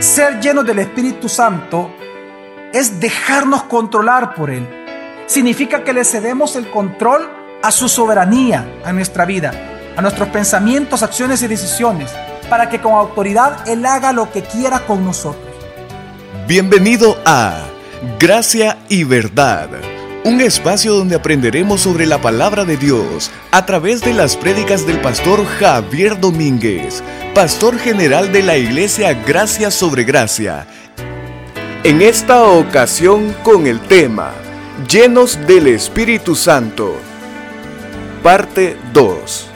Ser lleno del Espíritu Santo es dejarnos controlar por Él. Significa que le cedemos el control a su soberanía, a nuestra vida, a nuestros pensamientos, acciones y decisiones, para que con autoridad Él haga lo que quiera con nosotros. Bienvenido a Gracia y Verdad, un espacio donde aprenderemos sobre la palabra de Dios a través de las prédicas del pastor Javier Domínguez, pastor general de la iglesia Gracia sobre Gracia. En esta ocasión con el tema Llenos del Espíritu Santo, parte 2.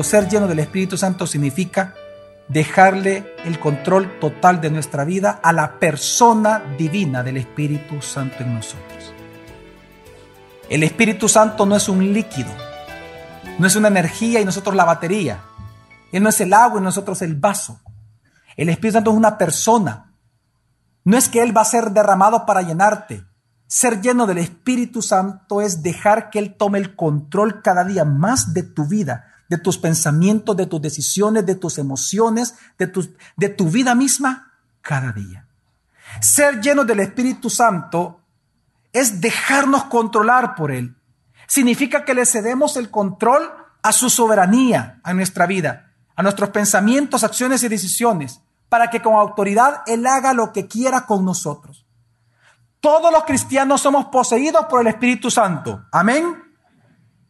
Ser lleno del Espíritu Santo significa dejarle el control total de nuestra vida a la persona divina del Espíritu Santo en nosotros. El Espíritu Santo no es un líquido, no es una energía y nosotros la batería. Él no es el agua y nosotros el vaso. El Espíritu Santo es una persona. No es que Él va a ser derramado para llenarte. Ser lleno del Espíritu Santo es dejar que Él tome el control cada día más de tu vida, de tus pensamientos, de tus decisiones, de tus emociones, de tu, de tu vida misma cada día. Ser lleno del Espíritu Santo es dejarnos controlar por Él. Significa que le cedemos el control a su soberanía, a nuestra vida, a nuestros pensamientos, acciones y decisiones, para que con autoridad Él haga lo que quiera con nosotros. Todos los cristianos somos poseídos por el Espíritu Santo. Amén.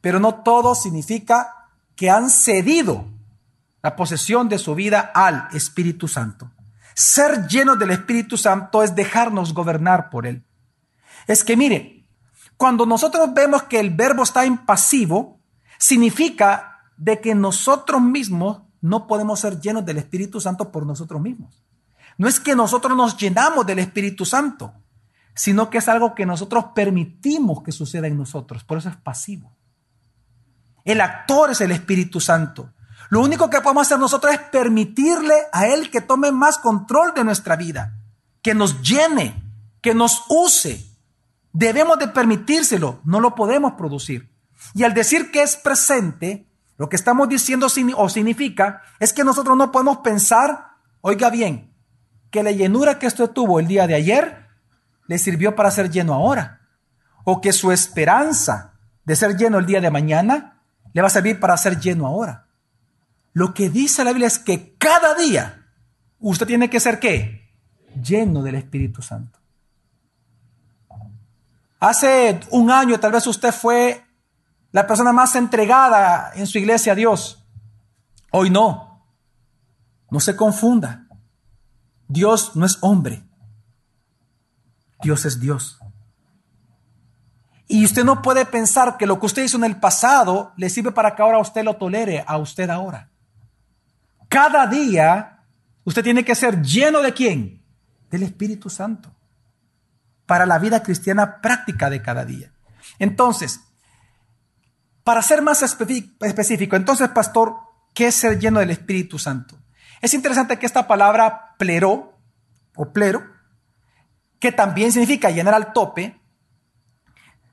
Pero no todo significa que han cedido la posesión de su vida al Espíritu Santo. Ser llenos del Espíritu Santo es dejarnos gobernar por Él. Es que mire, cuando nosotros vemos que el verbo está en pasivo, significa de que nosotros mismos no podemos ser llenos del Espíritu Santo por nosotros mismos. No es que nosotros nos llenamos del Espíritu Santo, sino que es algo que nosotros permitimos que suceda en nosotros. Por eso es pasivo. El actor es el Espíritu Santo. Lo único que podemos hacer nosotros es permitirle a Él que tome más control de nuestra vida, que nos llene, que nos use. Debemos de permitírselo, no lo podemos producir. Y al decir que es presente, lo que estamos diciendo o significa es que nosotros no podemos pensar, oiga bien, que la llenura que esto tuvo el día de ayer le sirvió para ser lleno ahora. O que su esperanza de ser lleno el día de mañana le va a servir para ser lleno ahora. Lo que dice la Biblia es que cada día usted tiene que ser qué? Lleno del Espíritu Santo. Hace un año tal vez usted fue la persona más entregada en su iglesia a Dios. Hoy no. No se confunda. Dios no es hombre. Dios es Dios. Y usted no puede pensar que lo que usted hizo en el pasado le sirve para que ahora usted lo tolere a usted ahora. Cada día usted tiene que ser lleno de quién? Del Espíritu Santo. Para la vida cristiana práctica de cada día. Entonces, para ser más específico, entonces, pastor, ¿qué es ser lleno del Espíritu Santo? Es interesante que esta palabra plero o plero, que también significa llenar al tope,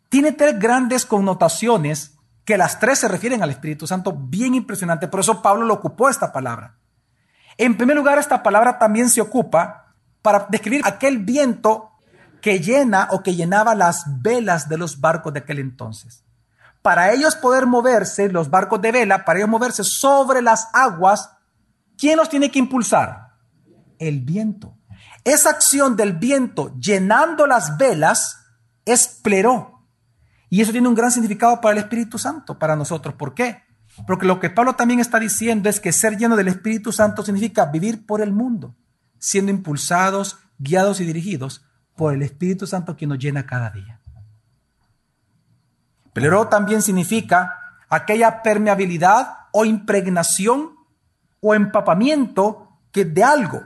tiene tres grandes connotaciones que las tres se refieren al Espíritu Santo, bien impresionante. Por eso Pablo lo ocupó esta palabra. En primer lugar, esta palabra también se ocupa para describir aquel viento que llena o que llenaba las velas de los barcos de aquel entonces. Para ellos poder moverse, los barcos de vela, para ellos moverse sobre las aguas, ¿quién los tiene que impulsar? El viento. Esa acción del viento llenando las velas es pleró. Y eso tiene un gran significado para el Espíritu Santo, para nosotros. ¿Por qué? Porque lo que Pablo también está diciendo es que ser lleno del Espíritu Santo significa vivir por el mundo, siendo impulsados, guiados y dirigidos por el Espíritu Santo que nos llena cada día. Pero también significa aquella permeabilidad o impregnación o empapamiento que de algo.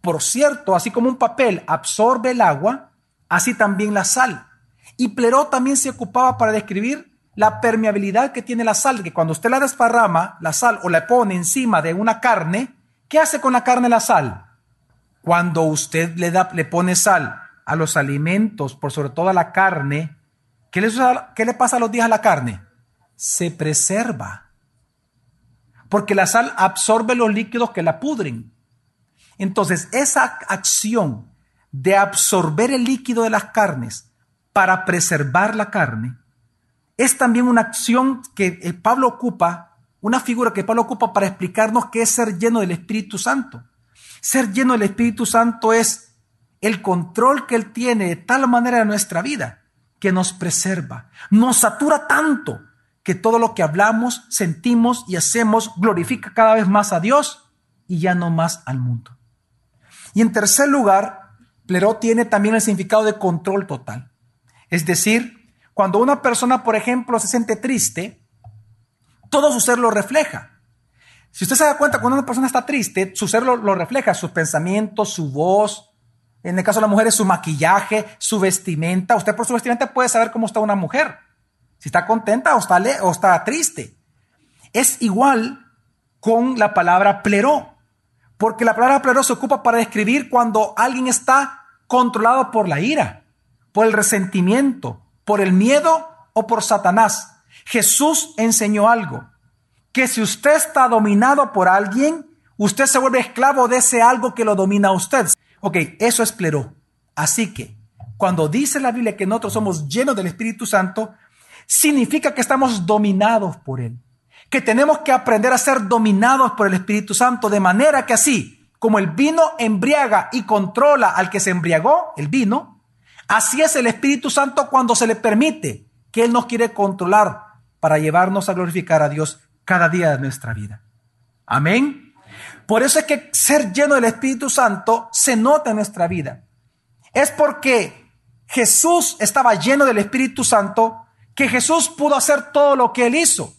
Por cierto, así como un papel absorbe el agua, así también la sal. Y Pleró también se ocupaba para describir la permeabilidad que tiene la sal, que cuando usted la desparrama, la sal, o la pone encima de una carne, ¿qué hace con la carne la sal? Cuando usted le, da, le pone sal a los alimentos, por sobre todo a la carne, ¿qué le, ¿qué le pasa a los días a la carne? Se preserva. Porque la sal absorbe los líquidos que la pudren. Entonces, esa acción de absorber el líquido de las carnes para preservar la carne es también una acción que eh, Pablo ocupa, una figura que Pablo ocupa para explicarnos qué es ser lleno del Espíritu Santo. Ser lleno del Espíritu Santo es el control que Él tiene de tal manera en nuestra vida que nos preserva, nos satura tanto que todo lo que hablamos, sentimos y hacemos glorifica cada vez más a Dios y ya no más al mundo. Y en tercer lugar, pleró tiene también el significado de control total. Es decir, cuando una persona, por ejemplo, se siente triste, todo su ser lo refleja. Si usted se da cuenta, cuando una persona está triste, su ser lo, refleja, sus pensamientos, su voz, en el caso de las mujeres, su maquillaje, su vestimenta. Usted por su vestimenta puede saber cómo está una mujer. Si está contenta o está, o está triste. Es igual con la palabra pleró. Porque la palabra pleró se ocupa para describir cuando alguien está controlado por la ira, por el resentimiento, por el miedo o por Satanás. Jesús enseñó algo, que si usted está dominado por alguien, usted se vuelve esclavo de ese algo que lo domina a usted. Ok, eso es pleró. Así que, cuando dice la Biblia que nosotros somos llenos del Espíritu Santo, significa que estamos dominados por Él. Que tenemos que aprender a ser dominados por el Espíritu Santo de manera que así como el vino embriaga y controla al que se embriagó, el vino, así es el Espíritu Santo cuando se le permite que Él nos quiere controlar para llevarnos a glorificar a Dios cada día de nuestra vida. Amén. Por eso es que ser lleno del Espíritu Santo se nota en nuestra vida. Es porque Jesús estaba lleno del Espíritu Santo que Jesús pudo hacer todo lo que él hizo.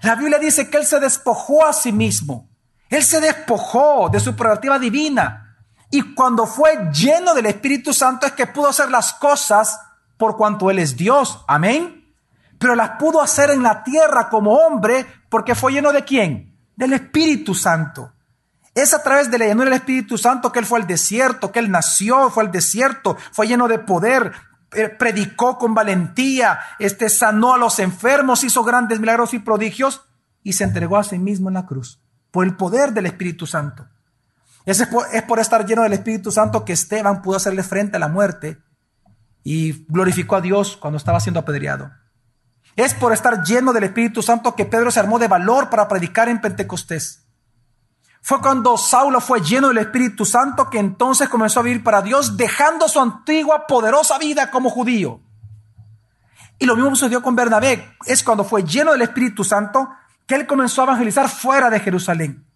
La Biblia dice que él se despojó a sí mismo. Él se despojó de su prerrogativa divina. Y cuando fue lleno del Espíritu Santo es que pudo hacer las cosas por cuanto él es Dios. Amén. Pero las pudo hacer en la tierra como hombre porque fue lleno de quién? Del Espíritu Santo. Es a través de la llenura del Espíritu Santo que Él fue al desierto, que Él nació, fue al desierto, fue lleno de poder, eh, predicó con valentía, este, sanó a los enfermos, hizo grandes milagros y prodigios y se entregó a sí mismo en la cruz por el poder del Espíritu Santo. Es por, es por estar lleno del Espíritu Santo que Esteban pudo hacerle frente a la muerte y glorificó a Dios cuando estaba siendo apedreado. Es por estar lleno del Espíritu Santo que Pedro se armó de valor para predicar en Pentecostés. Fue cuando Saulo fue lleno del Espíritu Santo que entonces comenzó a vivir para Dios, dejando su antigua poderosa vida como judío. Y lo mismo sucedió con Bernabé. Es cuando fue lleno del Espíritu Santo que él comenzó a evangelizar fuera de Jerusalén.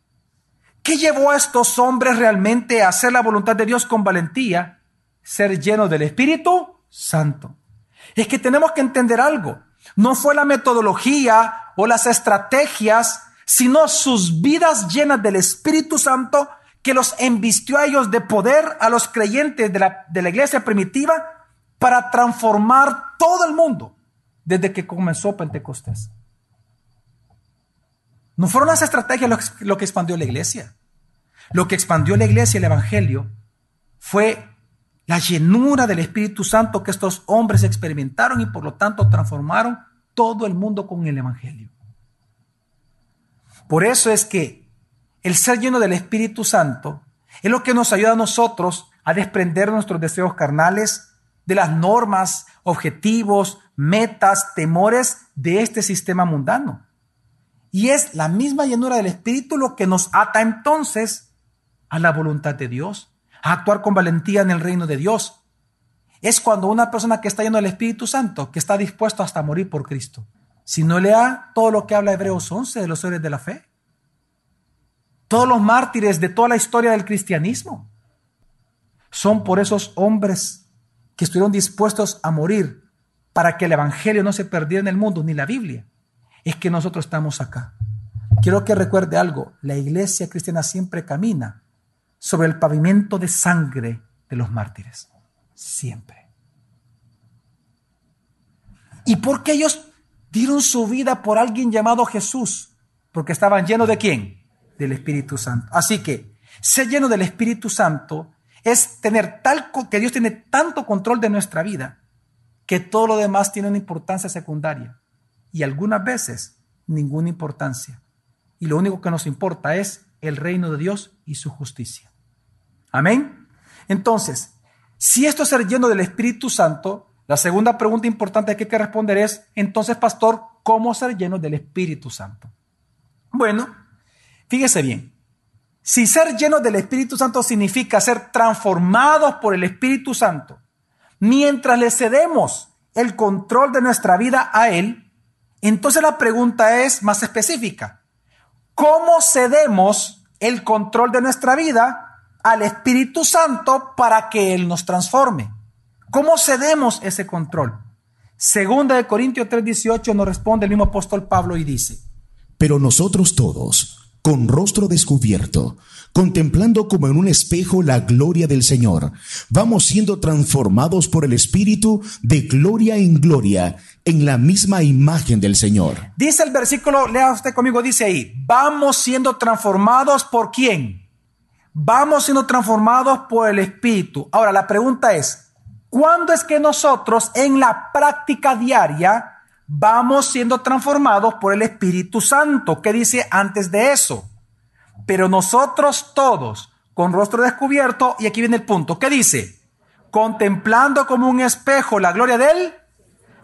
¿Qué llevó a estos hombres realmente a hacer la voluntad de Dios con valentía? Ser lleno del Espíritu Santo. Es que tenemos que entender algo. No fue la metodología o las estrategias sino sus vidas llenas del Espíritu Santo que los embistió a ellos de poder a los creyentes de la, de la iglesia primitiva para transformar todo el mundo desde que comenzó Pentecostés. No fueron las estrategias lo, lo que expandió la iglesia. Lo que expandió la iglesia y el Evangelio fue la llenura del Espíritu Santo que estos hombres experimentaron y por lo tanto transformaron todo el mundo con el Evangelio. Por eso es que el ser lleno del Espíritu Santo es lo que nos ayuda a nosotros a desprender nuestros deseos carnales de las normas, objetivos, metas, temores de este sistema mundano. Y es la misma llenura del Espíritu lo que nos ata entonces a la voluntad de Dios, a actuar con valentía en el reino de Dios. Es cuando una persona que está lleno del Espíritu Santo, que está dispuesto hasta morir por Cristo. Si no lea todo lo que habla Hebreos 11 de los héroes de la fe. Todos los mártires de toda la historia del cristianismo son por esos hombres que estuvieron dispuestos a morir para que el Evangelio no se perdiera en el mundo, ni la Biblia. Es que nosotros estamos acá. Quiero que recuerde algo, la iglesia cristiana siempre camina sobre el pavimento de sangre de los mártires. Siempre. ¿Y por qué ellos dieron su vida por alguien llamado Jesús, porque estaban llenos de quién? Del Espíritu Santo. Así que ser lleno del Espíritu Santo es tener tal que Dios tiene tanto control de nuestra vida que todo lo demás tiene una importancia secundaria y algunas veces ninguna importancia. Y lo único que nos importa es el reino de Dios y su justicia. Amén. Entonces, si esto es ser lleno del Espíritu Santo, la segunda pregunta importante que hay que responder es, entonces, pastor, ¿cómo ser lleno del Espíritu Santo? Bueno, fíjese bien. Si ser lleno del Espíritu Santo significa ser transformados por el Espíritu Santo, mientras le cedemos el control de nuestra vida a Él, entonces la pregunta es más específica. ¿Cómo cedemos el control de nuestra vida al Espíritu Santo para que Él nos transforme? ¿Cómo cedemos ese control? Segunda de Corintios 3:18 nos responde el mismo apóstol Pablo y dice, Pero nosotros todos, con rostro descubierto, contemplando como en un espejo la gloria del Señor, vamos siendo transformados por el Espíritu de gloria en gloria en la misma imagen del Señor. Dice el versículo, lea usted conmigo, dice ahí, vamos siendo transformados por quién? Vamos siendo transformados por el Espíritu. Ahora, la pregunta es, ¿cuándo es que nosotros en la práctica diaria vamos siendo transformados por el Espíritu Santo. ¿Qué dice antes de eso? Pero nosotros todos, con rostro descubierto, y aquí viene el punto, ¿qué dice? Contemplando como un espejo la gloria de Él.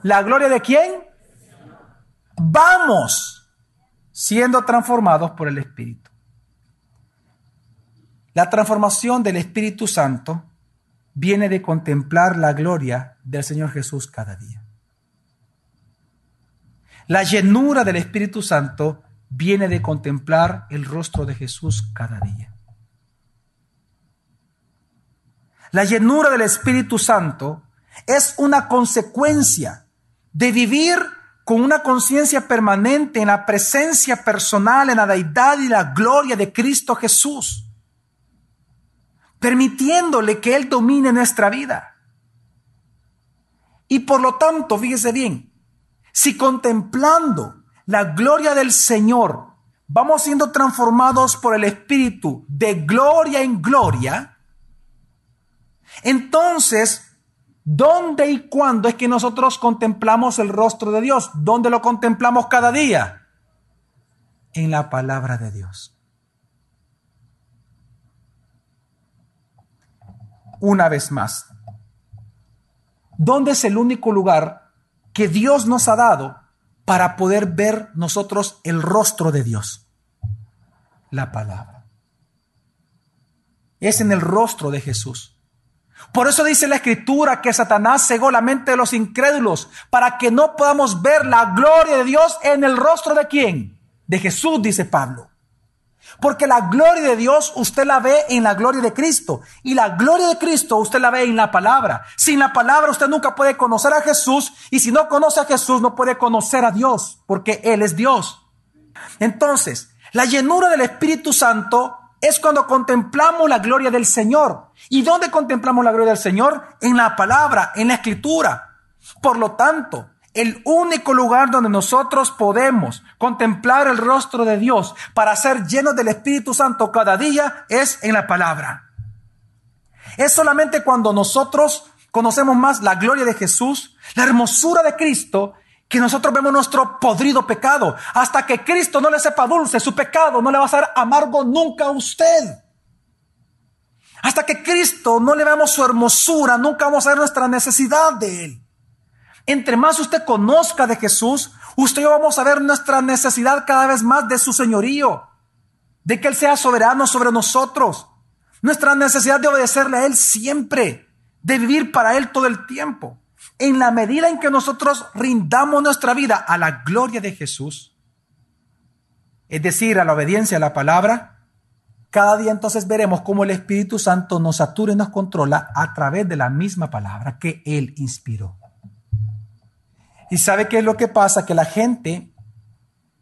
¿La gloria de quién? Vamos siendo transformados por el Espíritu. La transformación del Espíritu Santo viene de contemplar la gloria del Señor Jesús cada día. La llenura del Espíritu Santo viene de contemplar el rostro de Jesús cada día. La llenura del Espíritu Santo es una consecuencia de vivir con una conciencia permanente en la presencia personal, en la deidad y la gloria de Cristo Jesús, permitiéndole que Él domine nuestra vida. Y por lo tanto, fíjese bien, si contemplando la gloria del Señor vamos siendo transformados por el Espíritu de gloria en gloria, entonces, ¿dónde y cuándo es que nosotros contemplamos el rostro de Dios? ¿Dónde lo contemplamos cada día? En la palabra de Dios. Una vez más, ¿dónde es el único lugar que Dios nos ha dado para poder ver nosotros el rostro de Dios. La palabra. Es en el rostro de Jesús. Por eso dice la escritura que Satanás cegó la mente de los incrédulos para que no podamos ver la gloria de Dios en el rostro de quién? De Jesús, dice Pablo. Porque la gloria de Dios usted la ve en la gloria de Cristo. Y la gloria de Cristo usted la ve en la palabra. Sin la palabra usted nunca puede conocer a Jesús. Y si no conoce a Jesús no puede conocer a Dios. Porque Él es Dios. Entonces, la llenura del Espíritu Santo es cuando contemplamos la gloria del Señor. ¿Y dónde contemplamos la gloria del Señor? En la palabra, en la escritura. Por lo tanto, el único lugar donde nosotros podemos contemplar el rostro de Dios para ser llenos del Espíritu Santo cada día es en la palabra. Es solamente cuando nosotros conocemos más la gloria de Jesús, la hermosura de Cristo, que nosotros vemos nuestro podrido pecado. Hasta que Cristo no le sepa dulce, su pecado no le va a ser amargo nunca a usted. Hasta que Cristo no le veamos su hermosura, nunca vamos a ver nuestra necesidad de Él. Entre más usted conozca de Jesús, usted y yo vamos a ver nuestra necesidad cada vez más de su señorío, de que Él sea soberano sobre nosotros, nuestra necesidad de obedecerle a Él siempre, de vivir para Él todo el tiempo. En la medida en que nosotros rindamos nuestra vida a la gloria de Jesús, es decir, a la obediencia a la palabra, cada día entonces veremos cómo el Espíritu Santo nos satura y nos controla a través de la misma palabra que Él inspiró. Y sabe qué es lo que pasa? Que la gente,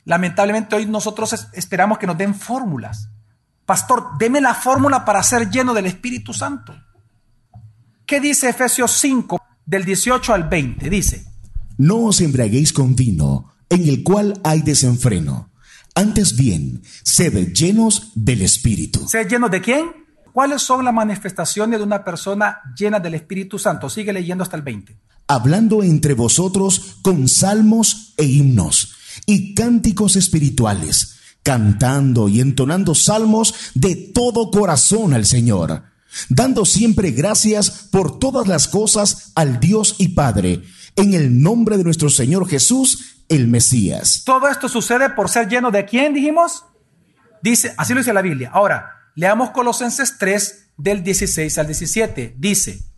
lamentablemente hoy nosotros esperamos que nos den fórmulas. Pastor, deme la fórmula para ser lleno del Espíritu Santo. ¿Qué dice Efesios 5 del 18 al 20? Dice, no os embriaguéis con vino, en el cual hay desenfreno. Antes bien, sed llenos del Espíritu. ¿Sed llenos de quién? ¿Cuáles son las manifestaciones de una persona llena del Espíritu Santo? Sigue leyendo hasta el 20 hablando entre vosotros con salmos e himnos y cánticos espirituales, cantando y entonando salmos de todo corazón al Señor, dando siempre gracias por todas las cosas al Dios y Padre, en el nombre de nuestro Señor Jesús, el Mesías. Todo esto sucede por ser lleno de quién, dijimos? Dice, así lo dice la Biblia. Ahora, leamos Colosenses 3 del 16 al 17. Dice,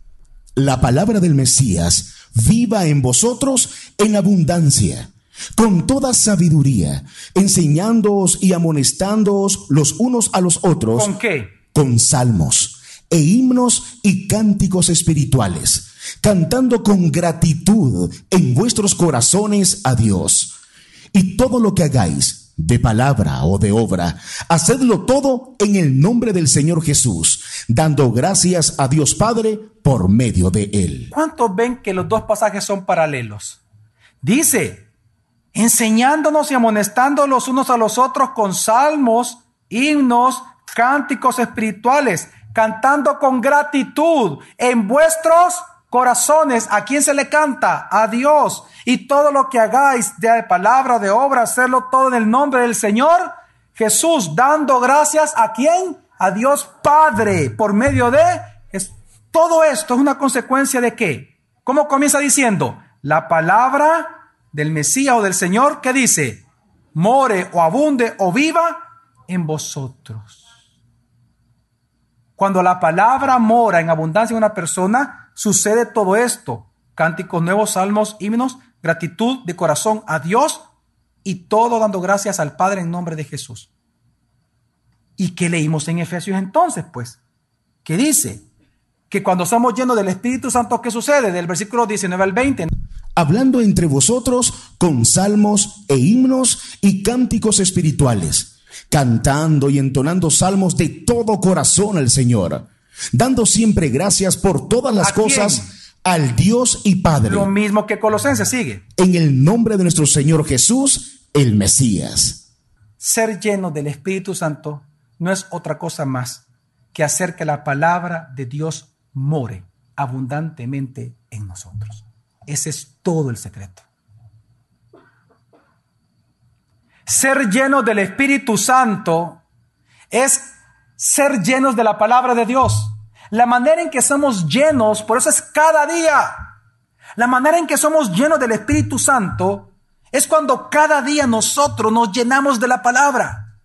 la palabra del Mesías viva en vosotros en abundancia, con toda sabiduría, enseñándoos y amonestándoos los unos a los otros. ¿Con qué? Con salmos e himnos y cánticos espirituales, cantando con gratitud en vuestros corazones a Dios. Y todo lo que hagáis, de palabra o de obra, hacedlo todo en el nombre del Señor Jesús, dando gracias a Dios Padre por medio de él. ¿Cuántos ven que los dos pasajes son paralelos? Dice, enseñándonos y amonestando los unos a los otros con salmos, himnos, cánticos espirituales cantando con gratitud en vuestros corazones. ¿A quién se le canta? A Dios. Y todo lo que hagáis de palabra, de obra, hacerlo todo en el nombre del Señor Jesús, dando gracias a quién? A Dios Padre, por medio de... Es, todo esto es una consecuencia de qué? ¿Cómo comienza diciendo? La palabra del Mesías o del Señor que dice, more o abunde o viva en vosotros. Cuando la palabra mora en abundancia en una persona, sucede todo esto. Cánticos nuevos, salmos, himnos, gratitud de corazón a Dios y todo dando gracias al Padre en nombre de Jesús. ¿Y qué leímos en Efesios entonces? Pues, ¿qué dice? Que cuando somos llenos del Espíritu Santo, ¿qué sucede? Del versículo 19 al 20. Hablando entre vosotros con salmos e himnos y cánticos espirituales cantando y entonando salmos de todo corazón al Señor, dando siempre gracias por todas las cosas al Dios y Padre. Lo mismo que Colosenses sigue. En el nombre de nuestro Señor Jesús, el Mesías. Ser lleno del Espíritu Santo no es otra cosa más que hacer que la palabra de Dios more abundantemente en nosotros. Ese es todo el secreto. Ser lleno del Espíritu Santo es ser llenos de la palabra de Dios. La manera en que somos llenos, por eso es cada día. La manera en que somos llenos del Espíritu Santo es cuando cada día nosotros nos llenamos de la palabra.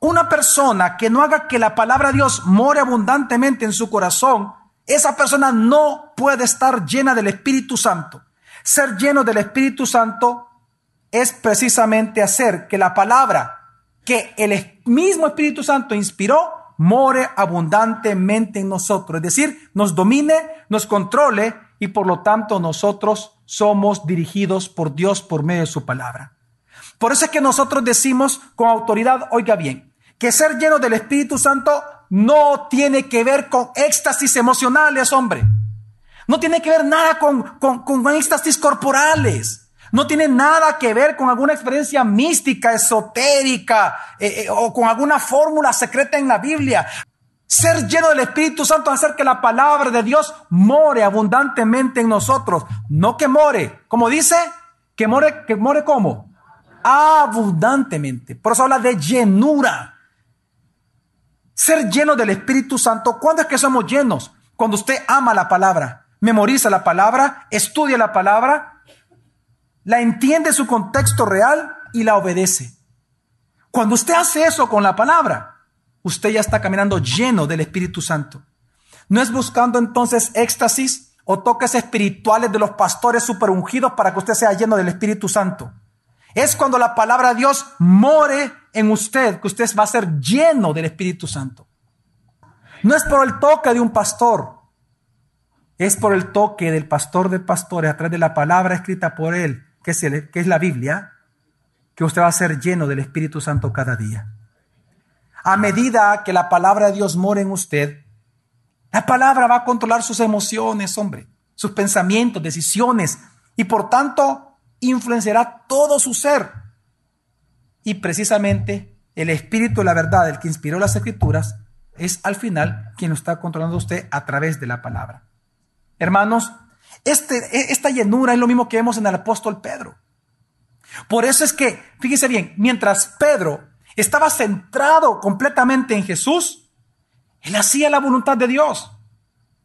Una persona que no haga que la palabra de Dios more abundantemente en su corazón, esa persona no puede estar llena del Espíritu Santo. Ser lleno del Espíritu Santo es precisamente hacer que la palabra que el mismo Espíritu Santo inspiró more abundantemente en nosotros, es decir, nos domine, nos controle y por lo tanto nosotros somos dirigidos por Dios por medio de su palabra. Por eso es que nosotros decimos con autoridad, oiga bien, que ser lleno del Espíritu Santo no tiene que ver con éxtasis emocionales, hombre. No tiene que ver nada con, con, con éxtasis corporales. No tiene nada que ver con alguna experiencia mística, esotérica eh, eh, o con alguna fórmula secreta en la Biblia. Ser lleno del Espíritu Santo es hacer que la palabra de Dios more abundantemente en nosotros. No que more, como dice, que more, que more como? Abundantemente. Por eso habla de llenura. Ser lleno del Espíritu Santo, ¿cuándo es que somos llenos? Cuando usted ama la palabra, memoriza la palabra, estudia la palabra la entiende su contexto real y la obedece. Cuando usted hace eso con la palabra, usted ya está caminando lleno del Espíritu Santo. No es buscando entonces éxtasis o toques espirituales de los pastores superungidos para que usted sea lleno del Espíritu Santo. Es cuando la palabra de Dios more en usted que usted va a ser lleno del Espíritu Santo. No es por el toque de un pastor, es por el toque del pastor de pastores a través de la palabra escrita por él que es, que es la Biblia, que usted va a ser lleno del Espíritu Santo cada día. A medida que la palabra de Dios mora en usted, la palabra va a controlar sus emociones, hombre, sus pensamientos, decisiones, y por tanto influenciará todo su ser. Y precisamente el Espíritu de la verdad, el que inspiró las Escrituras, es al final quien lo está controlando usted a través de la palabra. Hermanos, este, e, esta llenura es lo mismo que vemos en el apóstol Pedro. Por eso es que, fíjese bien, mientras Pedro estaba centrado completamente en Jesús, Él hacía la voluntad de Dios.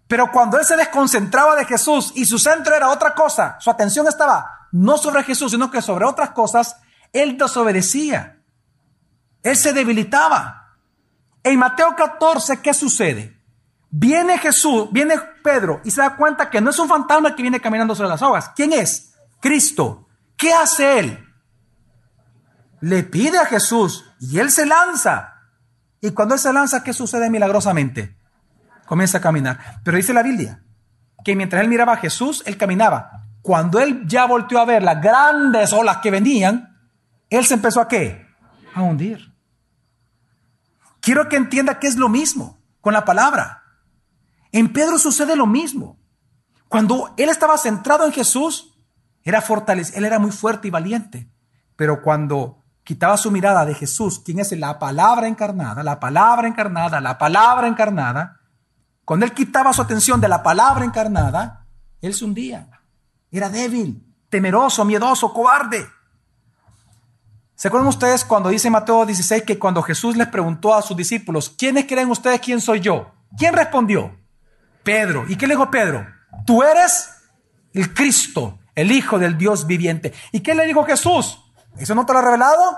Pero cuando él se desconcentraba de Jesús y su centro era otra cosa, su atención estaba no sobre Jesús, sino que sobre otras cosas, él desobedecía. Él se debilitaba. En Mateo 14, ¿qué sucede? Viene Jesús, viene Pedro y se da cuenta que no es un fantasma que viene caminando sobre las aguas. ¿Quién es? Cristo. ¿Qué hace él? Le pide a Jesús y él se lanza. Y cuando él se lanza, ¿qué sucede milagrosamente? Comienza a caminar. Pero dice la Biblia que mientras él miraba a Jesús, él caminaba. Cuando él ya volteó a ver las grandes olas que venían, él se empezó a qué? A hundir. Quiero que entienda que es lo mismo con la palabra. En Pedro sucede lo mismo. Cuando él estaba centrado en Jesús, era fortalecido, él era muy fuerte y valiente. Pero cuando quitaba su mirada de Jesús, quien es la palabra encarnada, la palabra encarnada, la palabra encarnada, cuando él quitaba su atención de la palabra encarnada, él se hundía. Era débil, temeroso, miedoso, cobarde. ¿Se acuerdan ustedes cuando dice Mateo 16 que cuando Jesús les preguntó a sus discípulos, ¿quiénes creen ustedes quién soy yo? ¿Quién respondió? Pedro. ¿Y qué le dijo Pedro? Tú eres el Cristo, el Hijo del Dios viviente. ¿Y qué le dijo Jesús? ¿Eso no te lo ha revelado?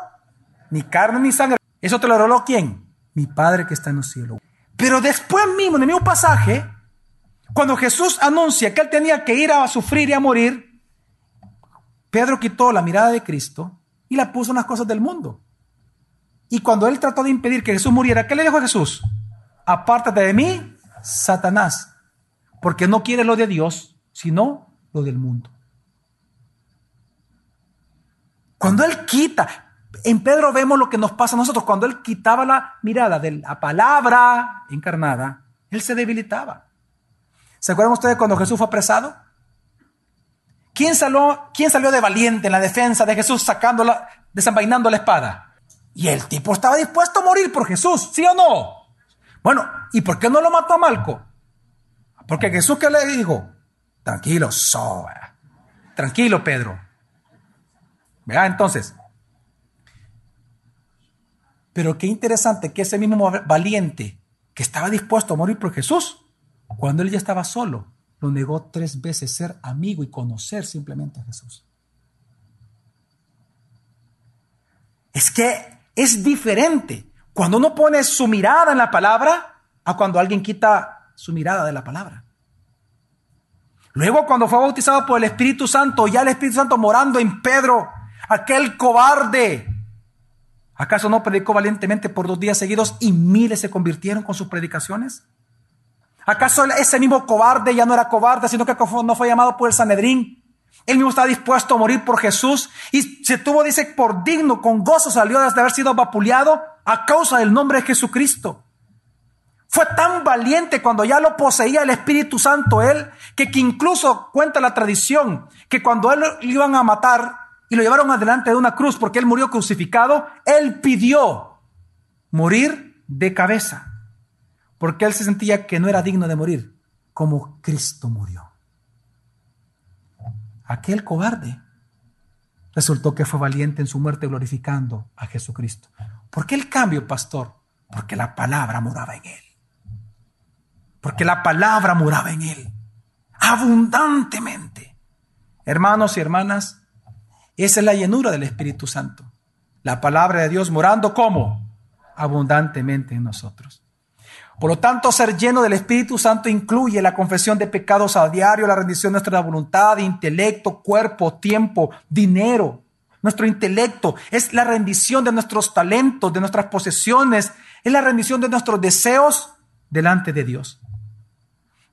Ni carne ni sangre. ¿Eso te lo reveló quién? Mi Padre que está en los cielos. Pero después mismo, en el mismo pasaje, cuando Jesús anuncia que él tenía que ir a sufrir y a morir, Pedro quitó la mirada de Cristo y la puso en las cosas del mundo. Y cuando él trató de impedir que Jesús muriera, ¿qué le dijo a Jesús? Apártate de mí, Satanás, porque no quiere lo de Dios, sino lo del mundo. Cuando él quita, en Pedro vemos lo que nos pasa a nosotros, cuando él quitaba la mirada de la palabra encarnada, él se debilitaba. ¿Se acuerdan ustedes cuando Jesús fue apresado? ¿Quién salió, ¿Quién salió de valiente en la defensa de Jesús sacándola, desenvainando la espada? Y el tipo estaba dispuesto a morir por Jesús, ¿sí o no? Bueno, ¿y por qué no lo mató a Malco? Porque Jesús que le dijo, tranquilo, so, tranquilo Pedro. Vea entonces. Pero qué interesante que ese mismo valiente que estaba dispuesto a morir por Jesús, cuando él ya estaba solo, lo negó tres veces ser amigo y conocer simplemente a Jesús. Es que es diferente cuando uno pone su mirada en la palabra a cuando alguien quita su mirada de la palabra. Luego cuando fue bautizado por el Espíritu Santo, ya el Espíritu Santo morando en Pedro, aquel cobarde, ¿acaso no predicó valientemente por dos días seguidos y miles se convirtieron con sus predicaciones? ¿Acaso ese mismo cobarde ya no era cobarde, sino que no fue llamado por el Sanedrín? Él mismo estaba dispuesto a morir por Jesús y se tuvo, dice, por digno, con gozo salió de haber sido vapuleado a causa del nombre de Jesucristo. Fue tan valiente cuando ya lo poseía el Espíritu Santo él, que, incluso cuenta la tradición que cuando él lo iban a matar y lo llevaron adelante de una cruz porque él murió crucificado, él pidió morir de cabeza porque él se sentía que no era digno de morir como Cristo murió. Aquel cobarde resultó que fue valiente en su muerte glorificando a Jesucristo. ¿Por qué el cambio, pastor? Porque la palabra moraba en él. Porque la palabra moraba en él. Abundantemente. Hermanos y hermanas, esa es la llenura del Espíritu Santo. La palabra de Dios morando como abundantemente en nosotros. Por lo tanto, ser lleno del Espíritu Santo incluye la confesión de pecados a diario, la rendición de nuestra voluntad, intelecto, cuerpo, tiempo, dinero. Nuestro intelecto es la rendición de nuestros talentos, de nuestras posesiones, es la rendición de nuestros deseos delante de Dios.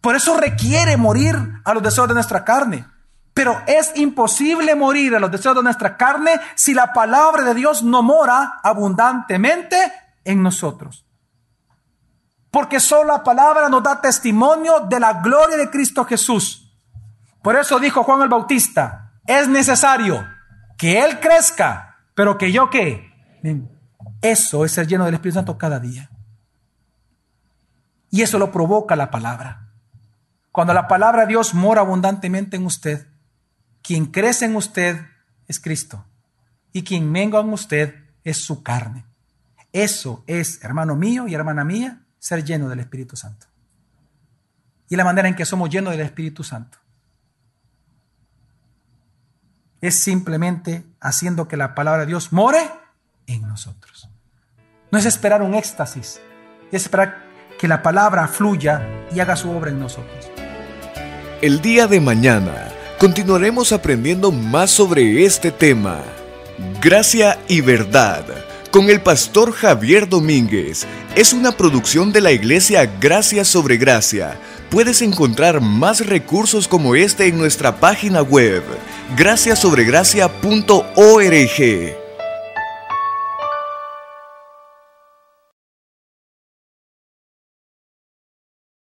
Por eso requiere morir a los deseos de nuestra carne. Pero es imposible morir a los deseos de nuestra carne si la palabra de Dios no mora abundantemente en nosotros. Porque solo la palabra nos da testimonio de la gloria de Cristo Jesús. Por eso dijo Juan el Bautista, es necesario que Él crezca, pero que yo qué. Eso es ser lleno del Espíritu Santo cada día. Y eso lo provoca la palabra. Cuando la palabra de Dios mora abundantemente en usted, quien crece en usted es Cristo. Y quien mengua en usted es su carne. Eso es, hermano mío y hermana mía, ser lleno del Espíritu Santo. Y la manera en que somos llenos del Espíritu Santo es simplemente haciendo que la palabra de Dios more en nosotros. No es esperar un éxtasis, es esperar que la palabra fluya y haga su obra en nosotros. El día de mañana continuaremos aprendiendo más sobre este tema. Gracia y verdad con el pastor Javier Domínguez. Es una producción de la iglesia Gracia sobre Gracia. Puedes encontrar más recursos como este en nuestra página web, graciasobregracia.org.